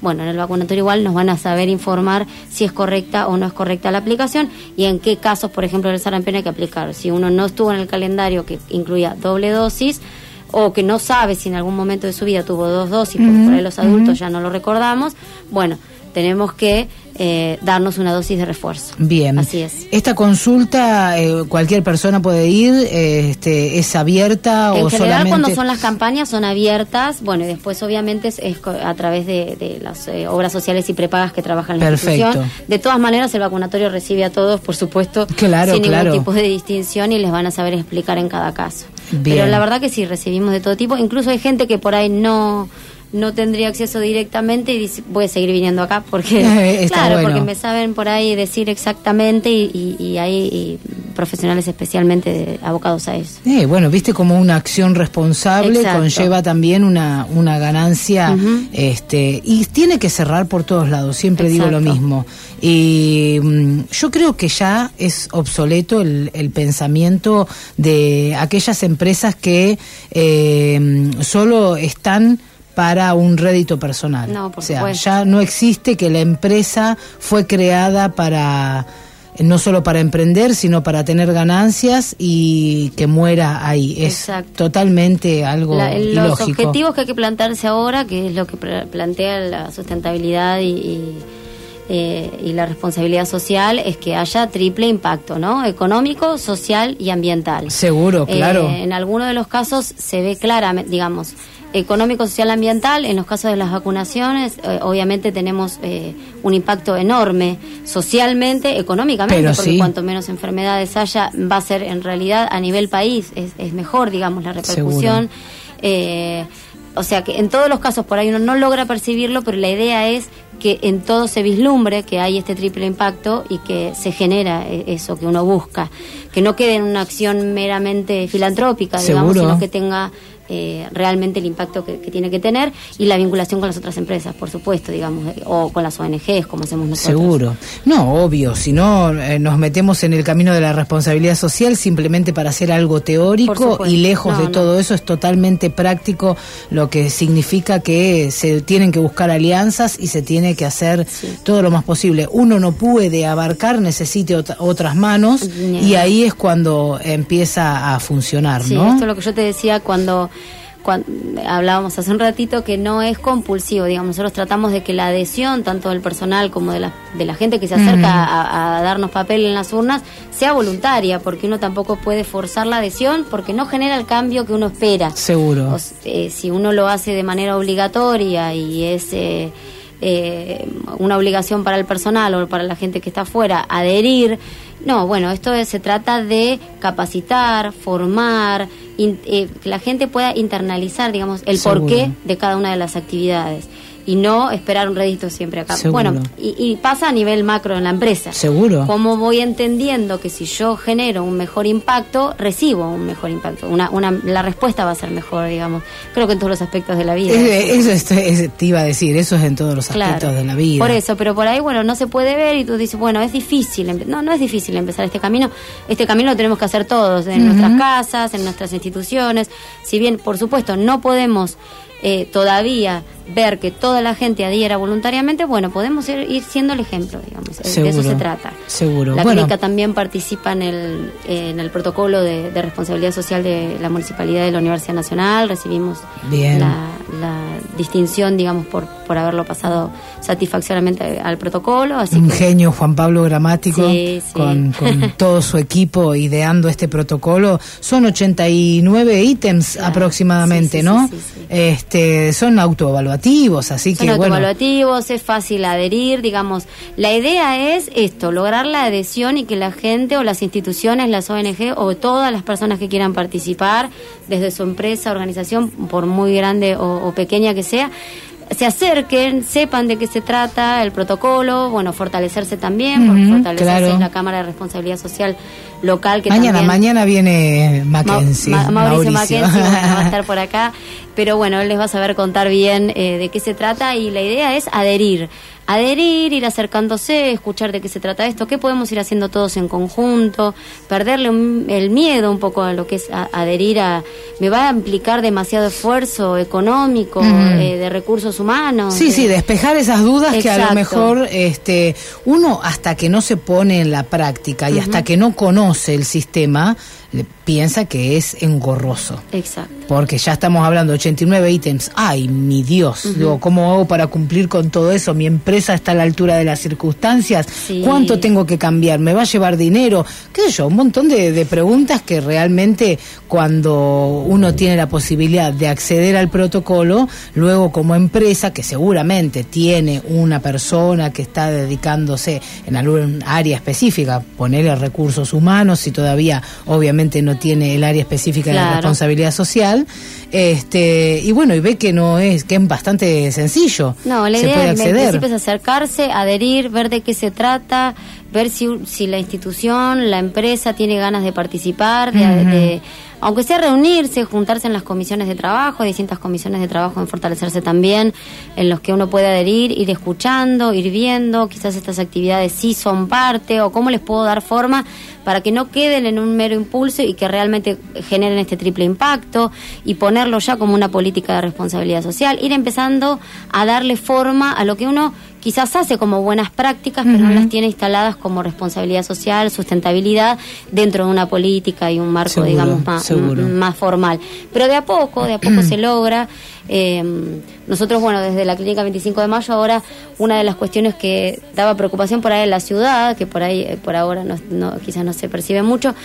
bueno, en el vacunatorio igual nos van a saber informar si es correcta o no es correcta la aplicación y en qué casos, por ejemplo, el sarampión hay que aplicar. Si uno no estuvo en el calendario que incluía doble dosis o que no sabe si en algún momento de su vida tuvo dos dosis, porque por ahí los adultos ya no lo recordamos, bueno, tenemos que eh, darnos una dosis de refuerzo. Bien. Así es. Esta consulta, eh, cualquier persona puede ir, eh, este, es abierta en o general, solamente... cuando son las campañas son abiertas, bueno, y después obviamente es, a través de, de las eh, obras sociales y prepagas que trabajan en la Perfecto. institución. De todas maneras, el vacunatorio recibe a todos, por supuesto, Claro, sin claro. ningún tipo de distinción y les van a saber explicar en cada caso. Bien. Pero la verdad que sí, recibimos de todo tipo. Incluso hay gente que por ahí no no tendría acceso directamente y dice, voy a seguir viniendo acá porque claro bueno. porque me saben por ahí decir exactamente y, y- y hay y profesionales especialmente de- abocados a eso Eh, bueno, viste como una acción responsable Exacto. conlleva también una, una ganancia este y tiene que cerrar por todos lados, siempre digo lo mismo. Y mm, yo creo que ya es obsoleto el, el pensamiento de aquellas empresas que eh, solo están para un rédito personal. No, por o sea, supuesto. ya no existe que la empresa fue creada para no solo para emprender, sino para tener ganancias y que muera ahí. Es Exacto. totalmente algo La- los objetivos que hay que plantearse ahora, que es lo que pla- plantea la sustentabilidad y, y, eh, y la responsabilidad social, es que haya triple impacto, ¿no? Económico, social y ambiental. Seguro, Eh, claro. en algunos de los casos se ve claramente, digamos, económico, social, ambiental. En los casos de las vacunaciones, eh, obviamente tenemos eh, un impacto enorme socialmente, económicamente, Pero porque sí. cuanto menos enfermedades haya, va a ser en realidad a nivel país, es, es mejor, digamos, la repercusión. Eh, o sea que en todos los casos por ahí uno no logra percibirlo, pero la idea es que en todo se vislumbre que hay este triple impacto y que se genera eh, eso que uno busca, que no quede en una acción meramente filantrópica, digamos, Seguro. sino que tenga eh, realmente el impacto que, que tiene que tener y la vinculación con las otras empresas, por supuesto, digamos, eh, o con las ONGs, como hacemos nosotros. Seguro. No, obvio, si no eh, nos metemos en el camino de la responsabilidad social simplemente para hacer algo teórico y lejos No, de no. todo eso es totalmente práctico, lo que significa que se tienen que buscar alianzas y se tiene que hacer Sí. todo lo más posible. Uno no puede abarcar, necesite ot- otras manos y ahí es cuando empieza a funcionar, Sí, ¿no? esto es lo que yo te decía cuando, cuan- hablábamos hace un ratito que no es compulsivo, digamos, nosotros tratamos de que la adhesión tanto del personal como de la, de la gente que se acerca a, a darnos papel en las urnas sea voluntaria, porque uno tampoco puede forzar la adhesión porque no genera el cambio que uno espera. Seguro. O eh, si uno lo hace de manera obligatoria y es eh, eh, una obligación para el personal o para la gente que está afuera adherir, no, bueno, esto es- se trata de capacitar, formar, in- eh, que la gente pueda internalizar, digamos, el Seguro. porqué de cada una de las actividades y no esperar un rédito siempre acá. Seguro. Bueno, y, y pasa a nivel macro en la empresa. Seguro. ¿Cómo voy entendiendo que si yo genero un mejor impacto, recibo un mejor impacto? Una, una, la respuesta va a ser mejor, digamos. Creo que en todos los aspectos de la vida. Eso es- es- te iba a decir, eso es en todos los aspectos de la vida. Por eso, pero por ahí, bueno, no se puede ver y tú dices, bueno, es difícil. No, no es difícil empezar este camino. Este camino lo tenemos que hacer todos, en nuestras casas, en nuestras instituciones. Si bien, por supuesto, no podemos eh, todavía ver que toda la gente adhiera voluntariamente, bueno, podemos ir, ir siendo el ejemplo, digamos. De eso se trata. seguro. La Bueno. clínica también participa en el, en el protocolo de, de responsabilidad social de la Municipalidad de la Universidad Nacional. Recibimos Bien. la, la distinción, digamos, por, por haberlo pasado satisfactoriamente al protocolo. Así un que, genio Juan Pablo Gramático Sí, sí. Con, con todo su equipo ideando este protocolo. Son 89 ítems Claro. aproximadamente, Sí, ¿no? Este, son autoevaluativos, así son que bueno. autoevaluativos, es fácil adherir, digamos. La idea es esto, lograr la adhesión y que la gente o las instituciones, las ONG o todas las personas que quieran participar, desde su empresa, organización, por muy grande o, o pequeña que sea, se acerquen, sepan de qué se trata el protocolo, bueno, fortalecerse también, porque fortalecerse claro. es la Cámara de Responsabilidad Social local que mañana, también... Mañana viene Mackenzie. Mauricio, Mackenzie va a estar por acá. Pero bueno, él les va a saber contar bien eh, de qué se trata y la idea es adherir adherir, ir acercándose, escuchar de qué se trata esto, qué podemos ir haciendo todos en conjunto, perderle el miedo un poco a lo que es adherir a, me va a implicar demasiado esfuerzo económico, eh, de recursos humanos. Sí, sí, despejar esas dudas que a lo mejor este, uno hasta que no se pone en la práctica y hasta que no conoce el sistema, piensa que es engorroso. Exacto. Porque ya estamos hablando de 89 ítems. Ay, mi Dios, digo, ¿cómo hago para cumplir con todo eso? Mi empresa está a la altura de las circunstancias. ¿Cuánto tengo que cambiar? ¿Me va a llevar dinero? ¿Qué sé yo? Un montón de, de preguntas que realmente cuando uno tiene la posibilidad de acceder al protocolo, luego como empresa, que seguramente tiene una persona que está dedicándose en algún área específica, ponerle recursos humanos, si todavía obviamente no tiene el área específica de la responsabilidad social. Este, y bueno, y ve que no es, que es bastante sencillo. No, la idea es acercarse, adherir, ver de qué se trata, ver si, si la institución, la empresa tiene ganas de participar, de aunque sea reunirse, juntarse en las comisiones de trabajo, distintas comisiones de trabajo en fortalecerse también, en los que uno puede adherir, ir escuchando, ir viendo, quizás estas actividades sí son parte o cómo les puedo dar forma para que no queden en un mero impulso y que realmente generen este triple impacto y ponerlo ya como una política de responsabilidad social, ir empezando a darle forma a lo que uno quizás hace como buenas prácticas, pero no las tiene instaladas como responsabilidad social, sustentabilidad dentro de una política y un marco, digamos, más, más formal. Pero de a poco, de a poco se logra. Eh, nosotros, bueno, desde la Clínica 25 de Mayo, ahora una de las cuestiones que daba preocupación por ahí en la ciudad, que por ahí, eh, por ahora no, quizás no se percibe mucho,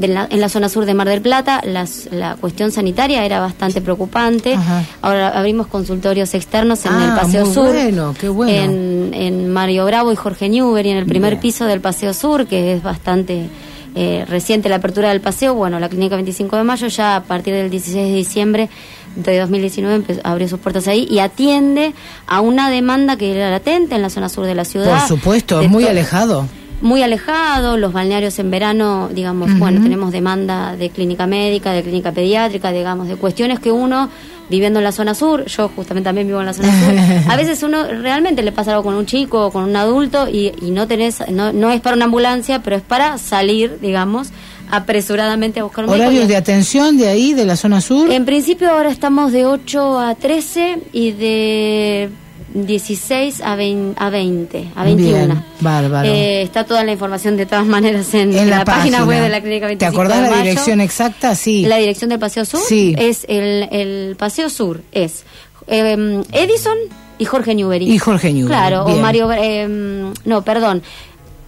en la zona sur de Mar del Plata, la cuestión sanitaria era bastante preocupante. Ahora abrimos consultorios externos en el ah, Paseo Sur. Bueno, qué bueno. En, en Mario Bravo y Jorge Newbery, en el primer piso del Paseo Sur, que es bastante eh, reciente la apertura del paseo, bueno, la clínica 25 de mayo ya a partir del 16 de diciembre de 2019 abrió sus puertas ahí y atiende a una demanda que era latente en la zona sur de la ciudad. Por supuesto, es muy alejado muy alejado, los balnearios en verano, digamos, bueno, tenemos demanda de clínica médica, de clínica pediátrica, digamos, de cuestiones que uno, viviendo en la zona sur, yo justamente también vivo en la zona sur, a veces uno realmente le pasa algo con un chico o con un adulto y, no tenés, no, no es para una ambulancia, pero es para salir, digamos, apresuradamente a buscar un ¿Horarios de atención de ahí, de la zona sur? En principio ahora estamos de 8 a 13 y de 16 a 20, a, 20, a 21. bárbaro. Eh, está toda la información de todas maneras en, la, página. web de la Clínica 25 ¿Te acordás la dirección exacta? Sí. La dirección del Paseo Sur sí. es el, el Paseo Sur, es eh, Edison y Jorge Newbery. Y Jorge Newbery. Claro, o Mario... Eh, no, perdón.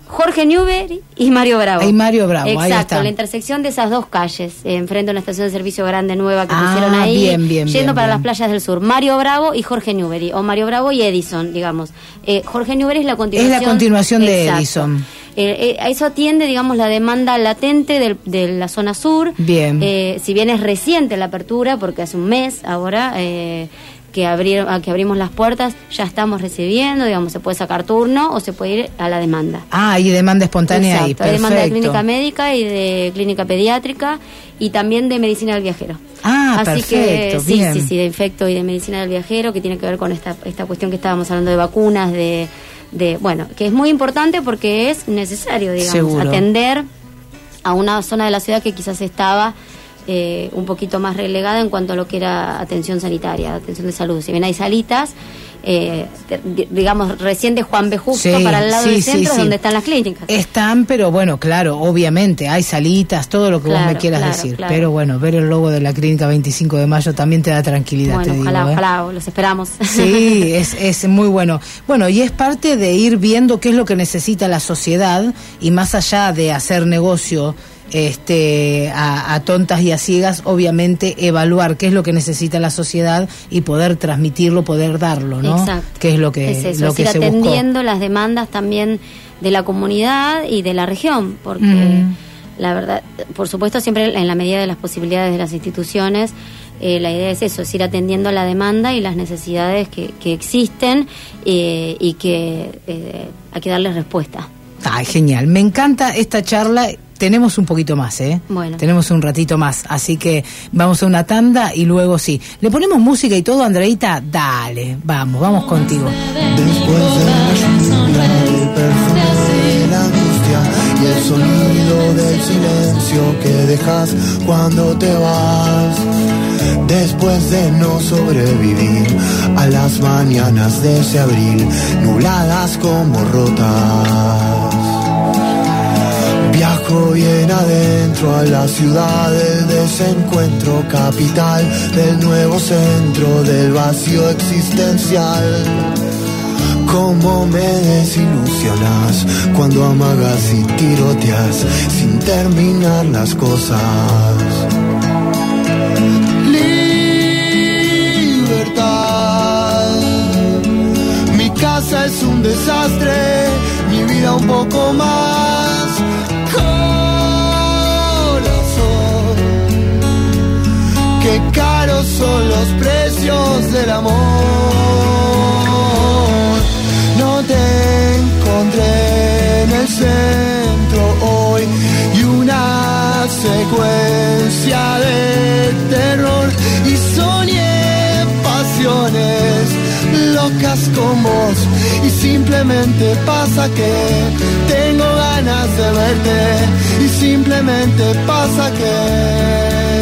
Jorge Newbery y Mario Bravo. Y Mario Bravo, Exacto, la intersección de esas dos calles, enfrente a una estación de servicio grande nueva que ah, pusieron ahí, bien, bien, yendo para las playas del sur. Mario Bravo y Jorge Newbery, o Mario Bravo y Edison, digamos. Eh, Jorge Newbery es la continuación. Es la continuación de Edison. Eh, eh, eso atiende, digamos, la demanda latente de la zona sur. Bien. si bien es reciente la apertura, porque hace un mes ahora, que, abrieron, que abrimos las puertas, ya estamos recibiendo, digamos, se puede sacar turno o se puede ir a la demanda. Ah, y demanda espontánea Exacto, Hay demanda de clínica médica y de clínica pediátrica y también de medicina del viajero. Ah, Así que sí, sí, sí, de infecto y de medicina del viajero, que tiene que ver con esta, esta cuestión que estábamos hablando de vacunas, de, de bueno, que es muy importante porque es necesario, digamos, atender a una zona de la ciudad que quizás estaba eh, un poquito más relegada en cuanto a lo que era atención sanitaria, atención de salud. Si bien hay salitas, eh, digamos, recién de Juan B. Justo para el lado del centro, donde están las clínicas. Están, pero bueno, claro, obviamente, hay salitas, todo lo que vos me quieras decir. Pero bueno, ver el logo de la clínica 25 de mayo también te da tranquilidad. Bueno, te ojalá, digo, ¿eh? ojalá, los esperamos. Sí, es, es muy bueno. Bueno, y es parte de ir viendo qué es lo que necesita la sociedad y más allá de hacer negocio este, a, tontas y a ciegas, obviamente evaluar qué es lo que necesita la sociedad y poder transmitirlo, poder darlo, ¿no? Exacto. Que es lo que, es eso, lo que atendiendo las demandas también de la comunidad y de la región, porque mm. la verdad, por supuesto, siempre en la medida de las posibilidades de las instituciones, eh, la idea es eso, es ir atendiendo la demanda y las necesidades que, que existen eh, y que eh, hay que darles respuesta. Ay, genial. Me encanta esta charla tenemos un poquito más, ¿eh? Bueno. Tenemos un ratito más, así que vamos a una tanda y luego sí. ¿Le ponemos música y todo, Andreita? Dale, vamos, vamos contigo. Después de la lluvia, el perfume de la angustia y el sonido del silencio que dejas cuando te vas. Después de no sobrevivir a las mañanas de ese abril, nubladas como rotas. Viajo bien adentro a la ciudad del desencuentro, capital del nuevo centro del vacío existencial. Cómo me desilusionas cuando amagas y tiroteas sin terminar las cosas. Libertad. Mi casa es un desastre, mi vida un poco más. Qué caros son los precios del amor. No te encontré en el centro hoy y una secuencia de terror y soñé pasiones locas con vos y simplemente pasa que tengo ganas de verte y simplemente pasa que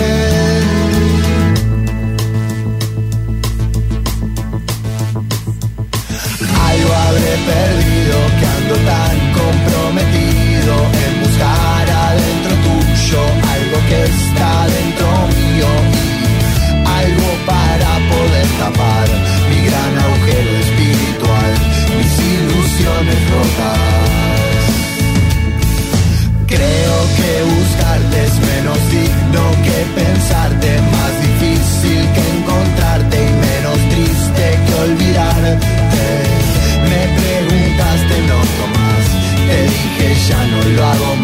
tan comprometido en buscar adentro tuyo algo que está dentro mío y algo para poder tapar mi gran agujero espiritual, mis ilusiones rotas. Lo hago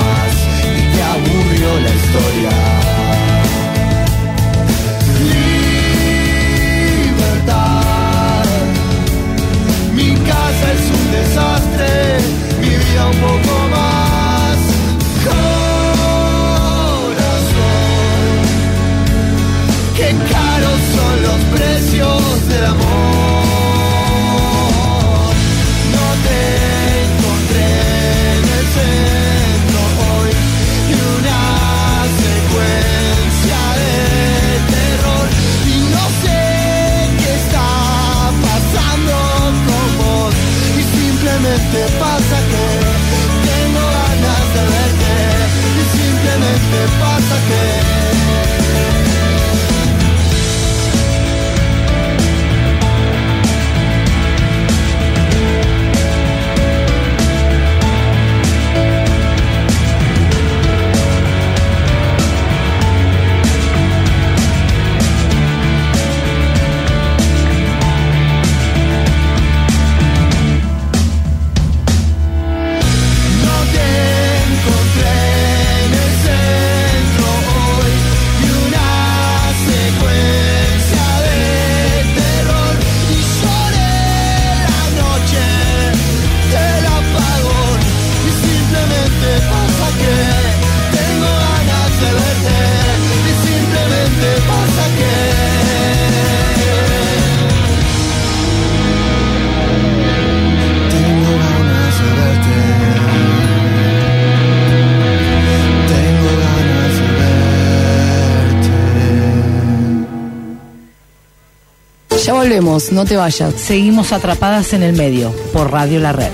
volvemos, no te vayas. Seguimos atrapadas en el medio por Radio La Red.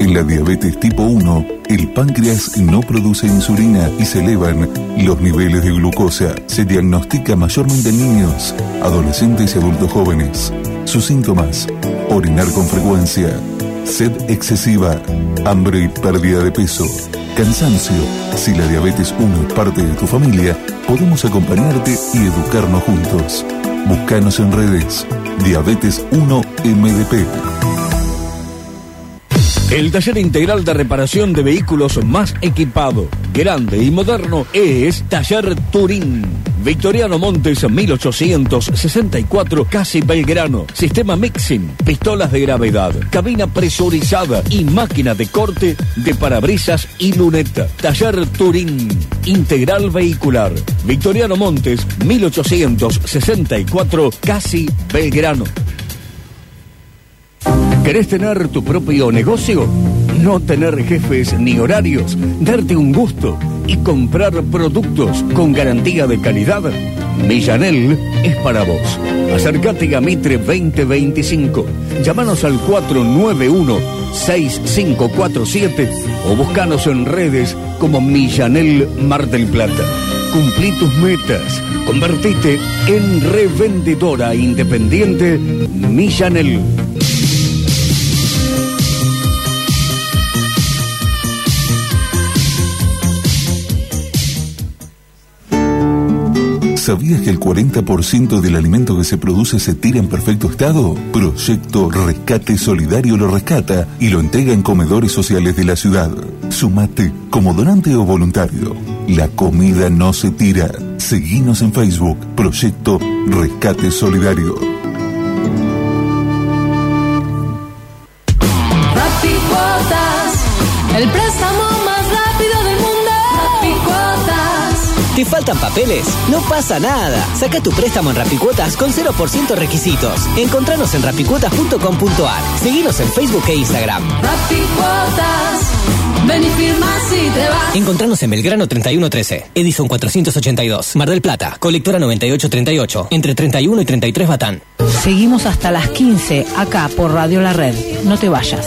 En la diabetes tipo 1, el páncreas no produce insulina y se elevan los niveles de glucosa. Se diagnostica mayormente en niños, adolescentes y adultos jóvenes. Sus síntomas, orinar con frecuencia, sed excesiva, hambre y pérdida de peso, cansancio. Si la diabetes 1 es parte de tu familia, podemos acompañarte y educarnos juntos. Búscanos en redes. Diabetes 1 MDP. El taller integral de reparación de vehículos más equipado, grande y moderno es Taller Turín. Victoriano Montes 1864, casi Belgrano. Sistema mixing, pistolas de gravedad, cabina presurizada y máquina de corte de parabrisas y luneta. Taller Turín, integral vehicular. Victoriano Montes 1864, casi Belgrano. ¿Querés tener tu propio negocio? No tener jefes ni horarios, darte un gusto y comprar productos con garantía de calidad. Millanel es para vos. Acércate a Mitre 2025. Llámanos al 491-6547 o buscanos en redes como Millanel Mar del Plata. Cumplí tus metas. Convertite en revendedora independiente Millanel. ¿Sabías que el 40% del alimento que se produce se tira en perfecto estado? Proyecto Rescate Solidario lo rescata y lo entrega en comedores sociales de la ciudad. Sumate como donante o voluntario. La comida no se tira. Seguinos en Facebook, Proyecto Rescate Solidario. el préstamo ¿Te faltan papeles? No pasa nada. Saca tu préstamo en Rapicuotas con 0% requisitos. Encontranos en rapicuotas.com.ar. Seguinos en Facebook e Instagram. Rapicuotas. Ven y firma si te vas. Encontranos en Belgrano 3113, Edison 482, Mar del Plata, colectora 9838, entre 31 y 33 Batán. Seguimos hasta las 15 acá por Radio La Red. No te vayas.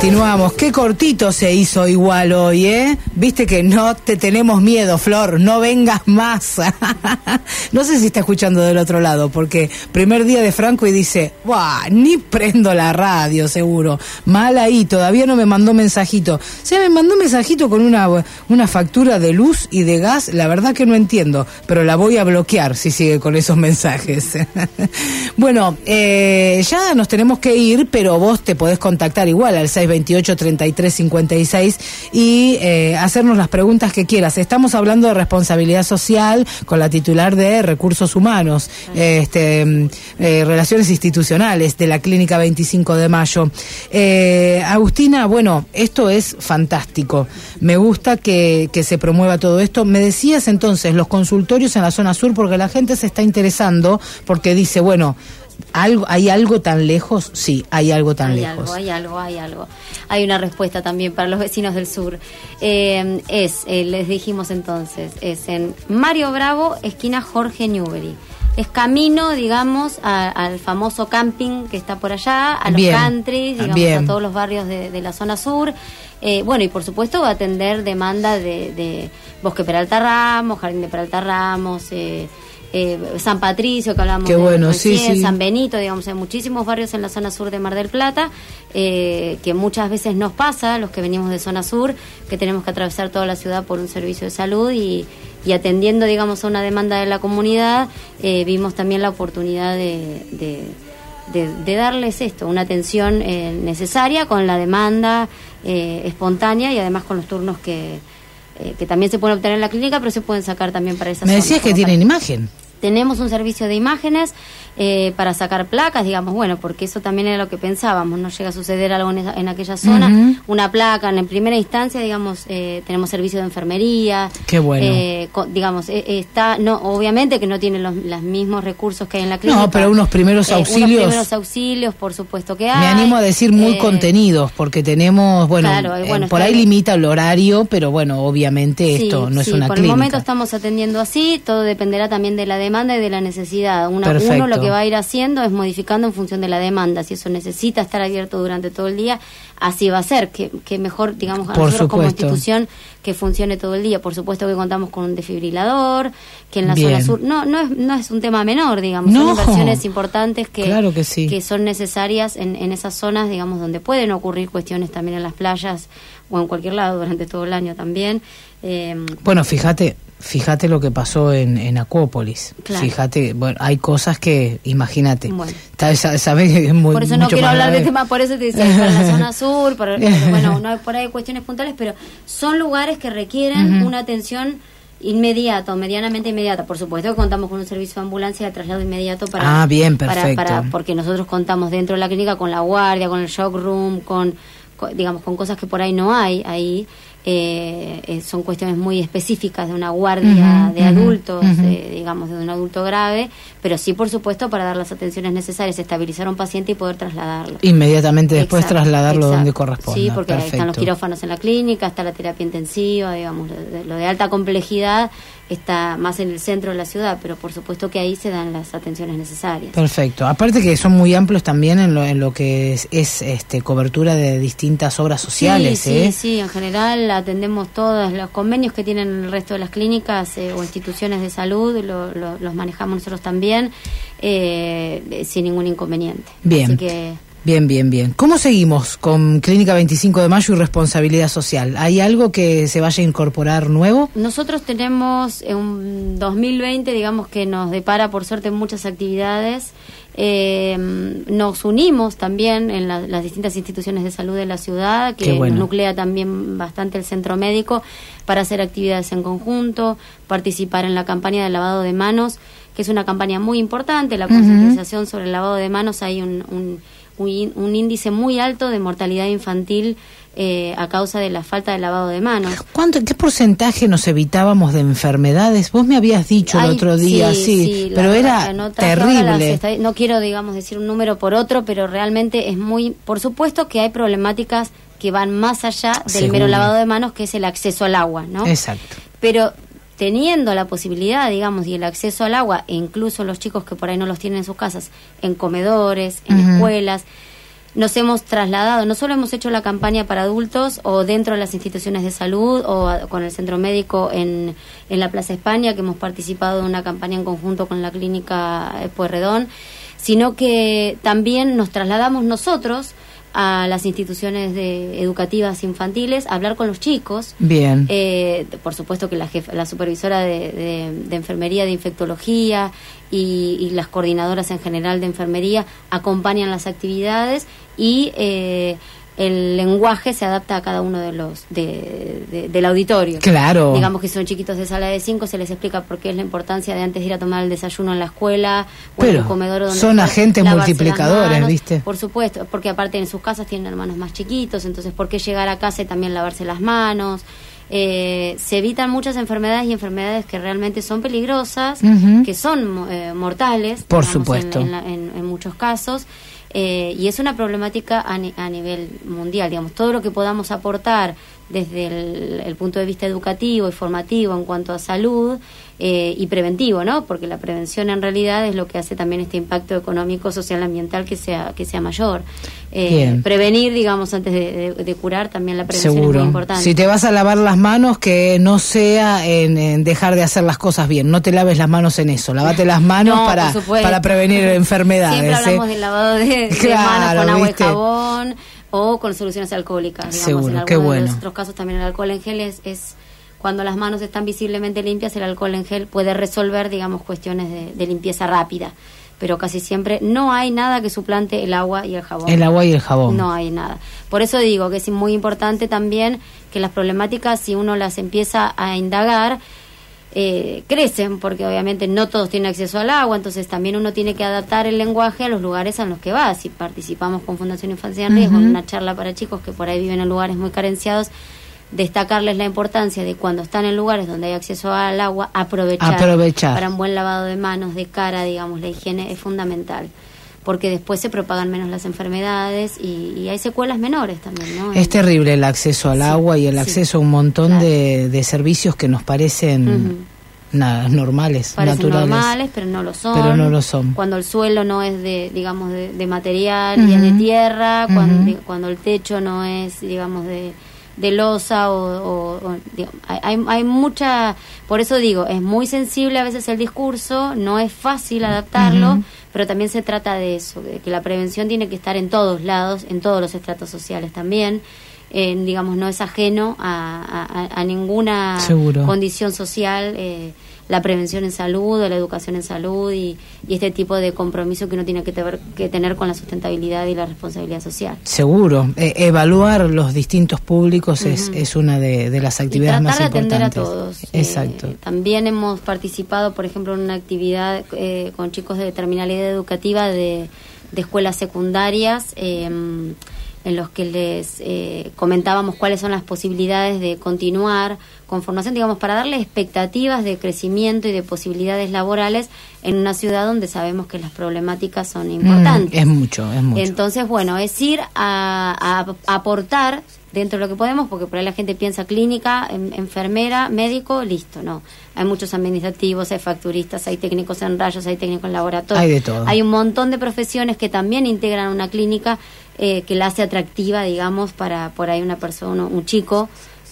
Continuamos. Qué cortito se hizo igual hoy, ¿eh? Viste que no te tenemos miedo, Flor. No vengas más. no sé si está escuchando del otro lado, porque primer día de Franco y dice, ¡buah! Ni prendo la radio, seguro. Mal ahí, todavía no me mandó mensajito. Se me mandó mensajito con una, una factura de luz y de gas. La verdad que no entiendo, pero la voy a bloquear si sigue con esos mensajes. bueno, eh, ya nos tenemos que ir, pero vos te podés contactar igual al 628-3356 y eh, hacernos las preguntas que quieras. Estamos hablando de responsabilidad social con la titular de Recursos Humanos, este, mm, eh, Relaciones Institucionales de la Clínica 25 de Mayo. Eh, Agustina, bueno, esto es fantástico. Me gusta que, que se promueva todo esto. Me decías entonces los consultorios en la zona sur porque la gente se está interesando porque dice, bueno, ¿Algo, ¿Hay algo tan lejos? Sí, hay algo tan hay lejos. Algo, hay algo, hay algo. Hay una respuesta también para los vecinos del sur. Eh, es, eh, les dijimos entonces, es en Mario Bravo, esquina Jorge Newbery. Es camino, digamos, a- al famoso camping que está por allá, a los Bien, country, digamos, bien. a todos los barrios de, de la zona sur. Eh, bueno, y por supuesto va a atender demanda de, de Bosque Peralta Ramos, Jardín de Peralta Ramos, eh, eh, San Patricio, que hablamos Qué de sí, sí. San Benito, digamos, hay muchísimos barrios en la zona sur de Mar del Plata, eh, que muchas veces nos pasa, los que venimos de zona sur, que tenemos que atravesar toda la ciudad por un servicio de salud y, y atendiendo, digamos, a una demanda de la comunidad, eh, vimos también la oportunidad de, de, de- de darles esto, una atención eh, necesaria con la demanda eh, espontánea y además con los turnos que, eh, que también se pueden obtener en la clínica, pero se pueden sacar también para esa Me decías que como para- tienen imagen. tenemos un servicio de imágenes eh, para sacar placas, digamos, bueno, porque eso también era lo que pensábamos, no llega a suceder algo en, esa- en aquella zona. Una placa, en primera instancia, digamos, eh, tenemos servicio de enfermería. Qué bueno. eh, digamos, eh, está, no, obviamente que no tiene los, los mismos recursos que hay en la clínica. No, pero unos primeros Eh, auxilios. Unos primeros auxilios, por supuesto que hay. Me animo a decir muy contenidos, porque tenemos, bueno, claro, bueno, por ahí bien. limita el horario, pero bueno, obviamente Sí, esto no es sí, una por clínica. el momento estamos atendiendo así, todo dependerá también de la demanda y de la necesidad. Una- Perfecto. uno lo que va a ir haciendo es modificando en función de la demanda. Si eso necesita estar abierto durante todo el día, así va a ser. Que, que mejor, digamos, a Por nosotros como institución que funcione todo el día. Por supuesto que contamos con un desfibrilador, que en la Bien. zona sur no no es, no es un tema menor, digamos, No. son inversiones importantes que, Claro que sí. son necesarias en, en esas zonas, digamos, donde pueden ocurrir cuestiones también en las playas o en cualquier lado durante todo el año también. Eh, Bueno, fíjate, fíjate lo que pasó en, en Acuópolis. Claro. Fíjate, bueno, hay cosas que, imagínate, Bueno. sabes que es muy por eso no mucho quiero hablar de grave. temas, por eso te decía, para la zona sur, para- bueno, no, por ahí hay cuestiones puntuales, pero son lugares que requieren una atención inmediata o medianamente inmediata. Por supuesto que contamos con un servicio de ambulancia de traslado inmediato para... Ah, bien, para- perfecto. para- porque nosotros contamos dentro de la clínica con la guardia, con el shock room, con, con- digamos, con cosas que por ahí no hay ahí. Eh, eh, son cuestiones muy específicas de una guardia de adultos, eh, digamos, de un adulto grave, pero sí, por supuesto, para dar las atenciones necesarias, estabilizar a un paciente y poder trasladarlo. Inmediatamente después Exacto, trasladarlo exacto. donde corresponda. Sí, porque ahí están los Perfecto. quirófanos en la clínica, está la terapia intensiva, digamos, lo de, lo de alta complejidad está más en el centro de la ciudad, pero por supuesto que ahí se dan las atenciones necesarias. Perfecto. Aparte que son muy amplios también en lo, en lo que es, es, este cobertura de distintas obras sociales, sí, ¿eh? sí, sí, en general atendemos todos los convenios que tienen el resto de las clínicas eh, o instituciones de salud, lo- lo- los manejamos nosotros también eh, eh, sin ningún inconveniente. Bien. Así que Bien, bien, bien. ¿Cómo seguimos con Clínica 25 de Mayo y responsabilidad social? ¿Hay algo que se vaya a incorporar nuevo? Nosotros tenemos eh, un 2020, digamos que nos depara por suerte muchas actividades. Eh, nos unimos también en la- las distintas instituciones de salud de la ciudad, que bueno. nos nuclea también bastante el centro médico, para hacer actividades en conjunto, participar en la campaña de lavado de manos, que es una campaña muy importante, la concientización sobre el lavado de manos. Hay un, un, un ín- un índice muy alto de mortalidad infantil eh, a causa de la falta de lavado de manos. ¿Cuánto, ¿Qué porcentaje nos evitábamos de enfermedades? Vos me habías dicho el otro día, sí, pero era no las terrible. no quiero, digamos, decir un número por otro, pero realmente es muy... Por supuesto que hay problemáticas que van más allá del mero lavado de manos, que es el acceso al agua, ¿no? Exacto. Pero teniendo la posibilidad, digamos, y el acceso al agua, e incluso los chicos que por ahí no los tienen en sus casas, en comedores, en escuelas, nos hemos trasladado, no solo hemos hecho la campaña para adultos o dentro de las instituciones de salud o a- con el centro médico en, en la Plaza España, que hemos participado en una campaña en conjunto con la clínica eh, Pueyrredón, sino que también nos trasladamos nosotros a las instituciones de, educativas infantiles a hablar con los chicos. Bien. Eh, por supuesto que la, jefa- la supervisora de, de- de enfermería, de infectología y, y las coordinadoras en general de enfermería acompañan las actividades y eh, el lenguaje se adapta a cada uno de los de- de- del auditorio. Claro. Digamos que son chiquitos de sala de cinco, se les explica por qué es la importancia de antes de ir a tomar el desayuno en la escuela o en el comedor donde son agentes multiplicadores, manos. ¿viste? Por supuesto, porque aparte en sus casas tienen hermanos más chiquitos, entonces ¿por qué llegar a casa y también lavarse las manos? Eh, se evitan muchas enfermedades y enfermedades que realmente son peligrosas, que son eh, mortales, Por digamos, en- supuesto. en, la- en- en muchos casos. Eh, y es una problemática a, ni- a nivel mundial, digamos, todo lo que podamos aportar desde el, el punto de vista educativo y formativo en cuanto a salud eh, y preventivo, ¿no? Porque la prevención en realidad es lo que hace también este impacto económico, social, ambiental que sea que sea mayor. Eh, prevenir, digamos, antes de, de- de curar también la prevención es muy importante. Si te vas a lavar las manos, que no sea en, en dejar de hacer las cosas bien. No te laves las manos en eso. Lavate las manos No, para, para prevenir enfermedades. Siempre hablamos ¿eh? del lavado de, manos con agua ¿viste? y jabón o con soluciones alcohólicas. Digamos. Seguro, en qué bueno. los otros casos también el alcohol en gel es, es cuando las manos están visiblemente limpias, el alcohol en gel puede resolver, digamos, cuestiones de, de limpieza rápida. Pero casi siempre no hay nada que suplante el agua y el jabón. El agua y el jabón. No hay nada. Por eso digo que es muy importante también que las problemáticas, si uno las empieza a indagar, eh, crecen, porque obviamente no todos tienen acceso al agua, entonces también uno tiene que adaptar el lenguaje a los lugares en los que va. Si participamos con Fundación Infancia en Riesgo en una charla para chicos que por ahí viven en lugares muy carenciados, destacarles la importancia de cuando están en lugares donde hay acceso al agua, aprovechar, Aprovechar. para un buen lavado de manos, de cara, digamos, la higiene es fundamental. Porque después se propagan menos las enfermedades y, y hay secuelas menores también, ¿no? Es terrible el acceso al Sí, agua y el sí. acceso a un montón Claro. de, de servicios que nos parecen Ujú. nada, normales, parecen naturales. normales, pero no lo son. Pero no lo son. Cuando el suelo no es de, digamos, de, de material y es de tierra, cuando, cuando el techo no es, digamos, de, de losa o, o- o, digamos, hay, hay, hay mucha, por eso digo, es muy sensible a veces el discurso, no es fácil adaptarlo. Pero también se trata de eso, de que la prevención tiene que estar en todos lados, en todos los estratos sociales también. en, digamos, no es ajeno a, a- a ninguna Seguro. condición social, eh, la prevención en salud o la educación en salud y, y este tipo de compromiso que uno tiene que, tener- que tener con la sustentabilidad y la responsabilidad social. Seguro, Eh, evaluar los distintos públicos es, una de, de las Y actividades tratar más de atender importantes. a todos. Eh, Exacto. también hemos participado, por ejemplo, en una actividad eh, con chicos de terminalidad educativa de, de escuelas secundarias. En los que les eh, comentábamos cuáles son las posibilidades de continuar con formación, digamos, para darle expectativas de crecimiento y de posibilidades laborales en una ciudad donde sabemos que las problemáticas son Mm, importantes. es mucho, es mucho. Entonces, bueno, es ir a, a aportar dentro de lo que podemos, porque por ahí la gente piensa clínica, en- enfermera, médico, listo, no. Hay muchos administrativos, hay facturistas, hay técnicos en rayos, hay técnicos en laboratorio. Hay de todo. Hay un montón de profesiones que también integran una clínica eh, que la hace atractiva, digamos, para por ahí una persona, un chico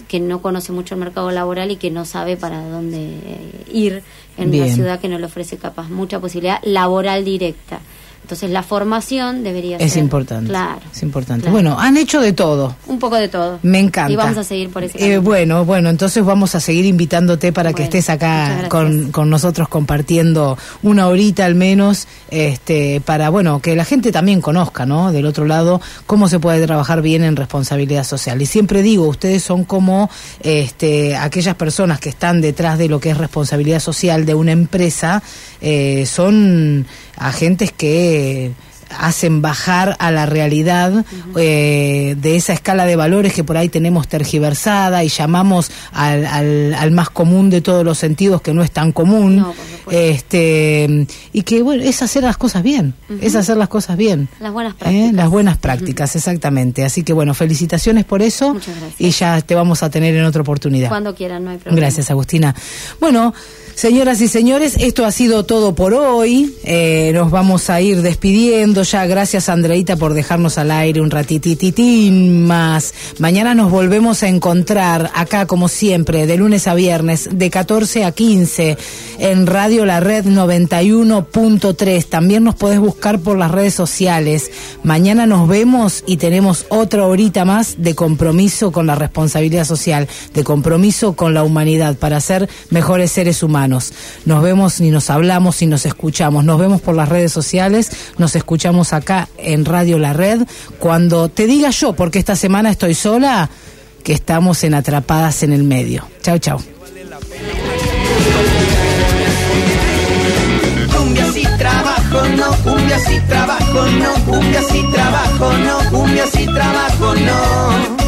que no conoce mucho el mercado laboral y que no sabe para dónde eh, ir en una ciudad que no le ofrece capaz mucha posibilidad laboral directa. Entonces la formación debería Es ser importante. Claro. Es importante. claro. Bueno, han hecho de todo. un poco de todo. Me encanta. Y vamos a seguir por ese Eh, camino. bueno, bueno, entonces vamos a seguir invitándote para que estés acá con, con nosotros compartiendo una horita al menos, este, para, bueno, que la gente también conozca, ¿no? Del otro lado, cómo se puede trabajar bien en responsabilidad social. Y siempre digo, ustedes son como, este, aquellas personas que están detrás de lo que es responsabilidad social de una empresa, eh, son agentes que hacen bajar a la realidad eh, de esa escala de valores que por ahí tenemos tergiversada y llamamos al, al, al más común de todos los sentidos que no es tan común No, este y que bueno es hacer las cosas bien es hacer las cosas bien Las buenas ¿eh? prácticas. las buenas prácticas exactamente así que bueno felicitaciones por eso Muchas gracias. y ya te vamos a tener en otra oportunidad Cuando quieran, no hay problema. Gracias, Agustina. Bueno, Señoras y señores, esto ha sido todo por hoy. Eh, nos vamos a ir despidiendo ya. Gracias, Andreita, por dejarnos al aire un ratitititín más. Mañana nos volvemos a encontrar acá, como siempre, de lunes a viernes, de 14 a 15, en Radio La Red 91.3. También nos podés buscar por las redes sociales. Mañana nos vemos y tenemos otra horita más de compromiso con la responsabilidad social, de compromiso con la humanidad para ser mejores seres humanos. Nos vemos y nos hablamos y nos escuchamos. Nos vemos por las redes sociales, nos escuchamos acá en Radio La Red. Cuando te diga yo, porque esta semana estoy sola, que estamos en Atrapadas en el Medio. Chao, chao. No, cumbia si trabajo, no, cumbia si trabajo, no, cumbia si trabajo, no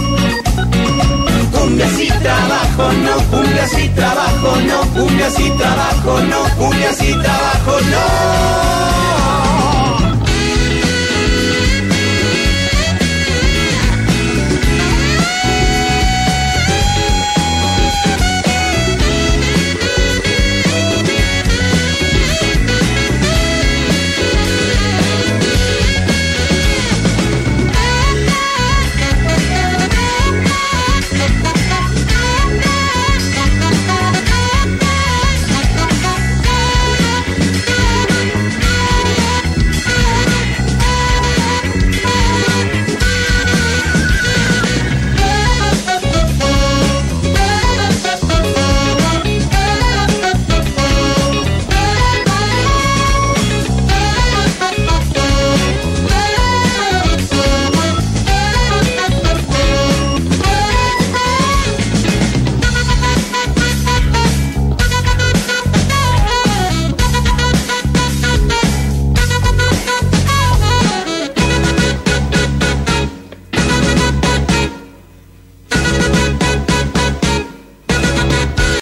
cumbia si trabajo, no, cumbia si trabajo, no, cumbia si trabajo, no, cumbia si trabajo, no.